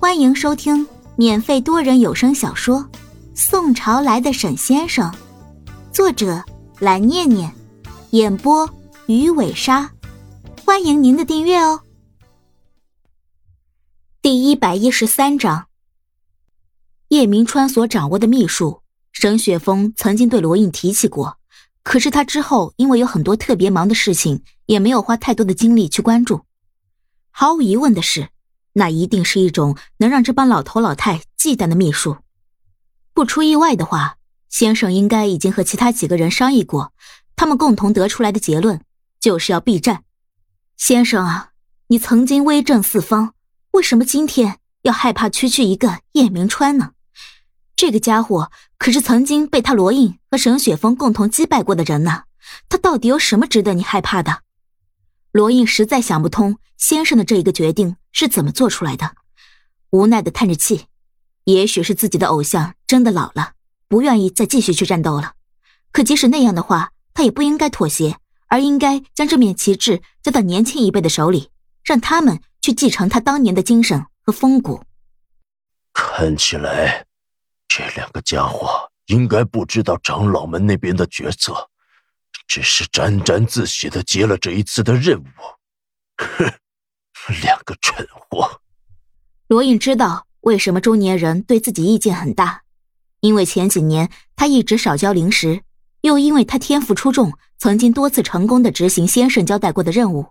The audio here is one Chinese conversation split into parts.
欢迎收听免费多人有声小说《宋朝来的沈先生》，作者蓝念念，演播鱼尾鲨。欢迎您的订阅哦。第一百一十三章，叶明川所掌握的秘术，沈雪峰曾经对罗印提起过，可是他之后因为有很多特别忙的事情，也没有花太多的精力去关注。毫无疑问的是。那一定是一种能让这帮老头老太忌惮的秘术。不出意外的话，先生应该已经和其他几个人商议过，他们共同得出来的结论就是要避战。先生啊，你曾经威震四方，为什么今天要害怕区区一个叶明川呢？这个家伙可是曾经被他罗印和沈雪峰共同击败过的人呢，他到底有什么值得你害怕的？罗印实在想不通先生的这一个决定是怎么做出来的，无奈的叹着气。也许是自己的偶像真的老了，不愿意再继续去战斗了。可即使那样的话，他也不应该妥协，而应该将这面旗帜交到年轻一辈的手里，让他们去继承他当年的精神和风骨。看起来，这两个家伙应该不知道长老们那边的决策。只是沾沾自喜的接了这一次的任务，哼，两个蠢货。罗隐知道为什么中年人对自己意见很大，因为前几年他一直少交零食，又因为他天赋出众，曾经多次成功的执行先生交代过的任务，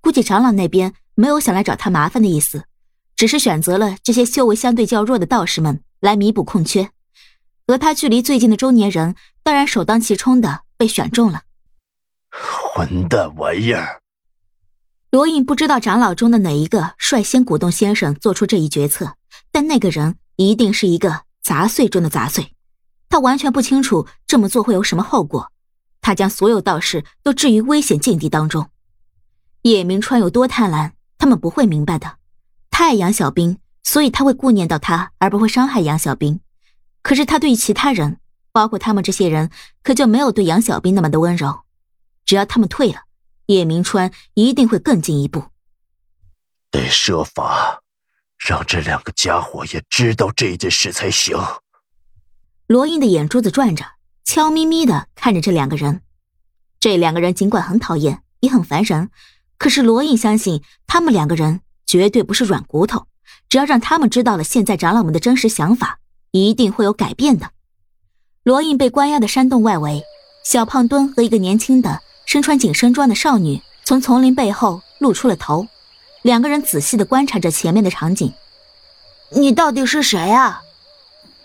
估计长老那边没有想来找他麻烦的意思，只是选择了这些修为相对较弱的道士们来弥补空缺，和他距离最近的中年人当然首当其冲的被选中了。混蛋玩意儿！罗隐不知道长老中的哪一个率先鼓动先生做出这一决策，但那个人一定是一个杂碎中的杂碎。他完全不清楚这么做会有什么后果，他将所有道士都置于危险境地当中。叶明川有多贪婪，他们不会明白的。他爱杨小兵，所以他会顾念到他，而不会伤害杨小兵。可是他对其他人，包括他们这些人，可就没有对杨小兵那么的温柔。只要他们退了，叶明川一定会更进一步。得设法让这两个家伙也知道这件事才行。罗英的眼珠子转着，悄咪咪的看着这两个人。这两个人尽管很讨厌，也很烦人，可是罗印相信他们两个人绝对不是软骨头。只要让他们知道了现在长老们的真实想法，一定会有改变的。罗印被关押的山洞外围，小胖墩和一个年轻的。身穿紧身装的少女从丛林背后露出了头，两个人仔细的观察着前面的场景。你到底是谁啊？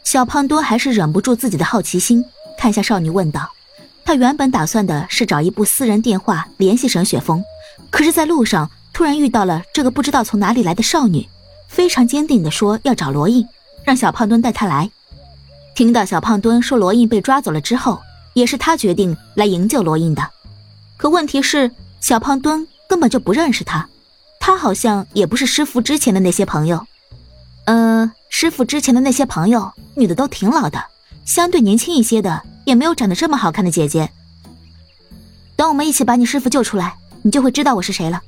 小胖墩还是忍不住自己的好奇心，看向少女问道。他原本打算的是找一部私人电话联系沈雪峰，可是，在路上突然遇到了这个不知道从哪里来的少女，非常坚定的说要找罗印，让小胖墩带他来。听到小胖墩说罗印被抓走了之后，也是他决定来营救罗印的。可问题是，小胖墩根本就不认识他，他好像也不是师傅之前的那些朋友。呃，师傅之前的那些朋友，女的都挺老的，相对年轻一些的也没有长得这么好看的姐姐。等我们一起把你师傅救出来，你就会知道我是谁了。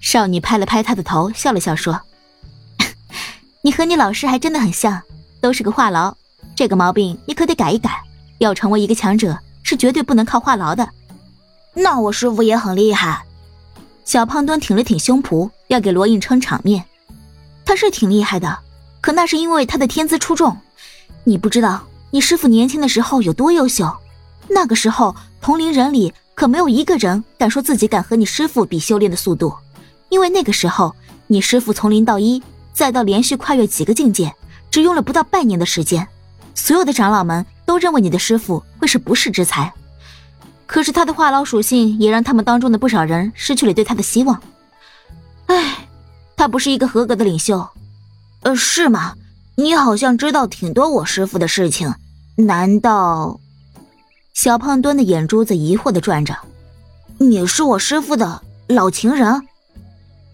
少女拍了拍他的头，笑了笑说：“ 你和你老师还真的很像，都是个话痨。这个毛病你可得改一改，要成为一个强者，是绝对不能靠话痨的。”那我师傅也很厉害。小胖墩挺了挺胸脯，要给罗印撑场面。他是挺厉害的，可那是因为他的天资出众。你不知道，你师傅年轻的时候有多优秀。那个时候，同龄人里可没有一个人敢说自己敢和你师傅比修炼的速度，因为那个时候，你师傅从零到一，再到连续跨越几个境界，只用了不到半年的时间。所有的长老们都认为你的师傅会是不世之才。可是他的话痨属性也让他们当中的不少人失去了对他的希望。唉，他不是一个合格的领袖。呃，是吗？你好像知道挺多我师傅的事情，难道？小胖墩的眼珠子疑惑的转着。你是我师傅的老情人？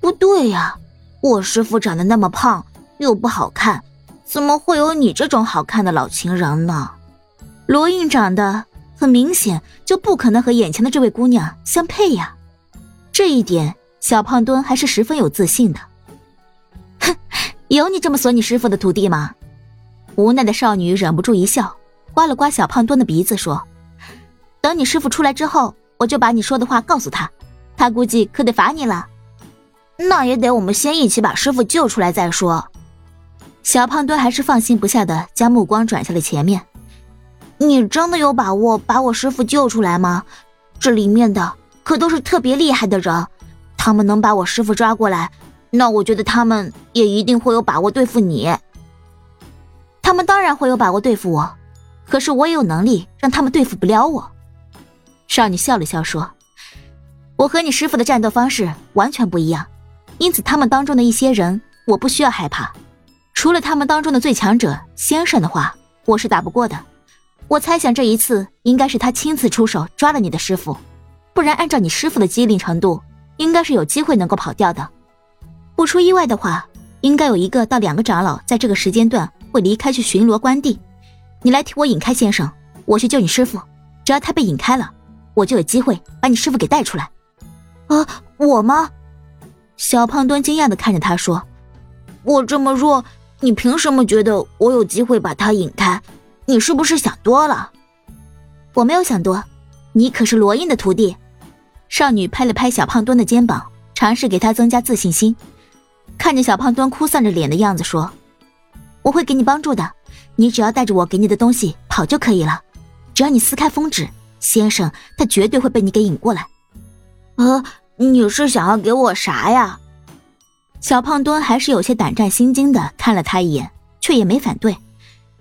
不对呀，我师傅长得那么胖又不好看，怎么会有你这种好看的老情人呢？罗印长得。很明显就不可能和眼前的这位姑娘相配呀，这一点小胖墩还是十分有自信的。哼，有你这么损你师傅的徒弟吗？无奈的少女忍不住一笑，刮了刮小胖墩的鼻子，说：“等你师傅出来之后，我就把你说的话告诉他，他估计可得罚你了。那也得我们先一起把师傅救出来再说。”小胖墩还是放心不下的将目光转向了前面。你真的有把握把我师傅救出来吗？这里面的可都是特别厉害的人，他们能把我师傅抓过来，那我觉得他们也一定会有把握对付你。他们当然会有把握对付我，可是我也有能力让他们对付不了我。少女笑了笑说：“我和你师傅的战斗方式完全不一样，因此他们当中的一些人我不需要害怕。除了他们当中的最强者先生的话，我是打不过的。”我猜想这一次应该是他亲自出手抓了你的师傅，不然按照你师傅的机灵程度，应该是有机会能够跑掉的。不出意外的话，应该有一个到两个长老在这个时间段会离开去巡逻关地。你来替我引开先生，我去救你师傅。只要他被引开了，我就有机会把你师傅给带出来。啊，我吗？小胖墩惊讶的看着他说：“我这么弱，你凭什么觉得我有机会把他引开？”你是不是想多了？我没有想多，你可是罗印的徒弟。少女拍了拍小胖墩的肩膀，尝试给他增加自信心。看着小胖墩哭丧着脸的样子，说：“我会给你帮助的，你只要带着我给你的东西跑就可以了。只要你撕开封纸，先生他绝对会被你给引过来。”呃，你是想要给我啥呀？小胖墩还是有些胆战心惊的看了他一眼，却也没反对。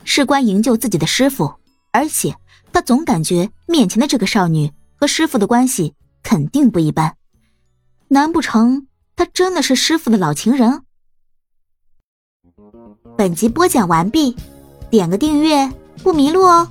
事关营救自己的师傅，而且他总感觉面前的这个少女和师傅的关系肯定不一般，难不成他真的是师傅的老情人？本集播讲完毕，点个订阅不迷路哦。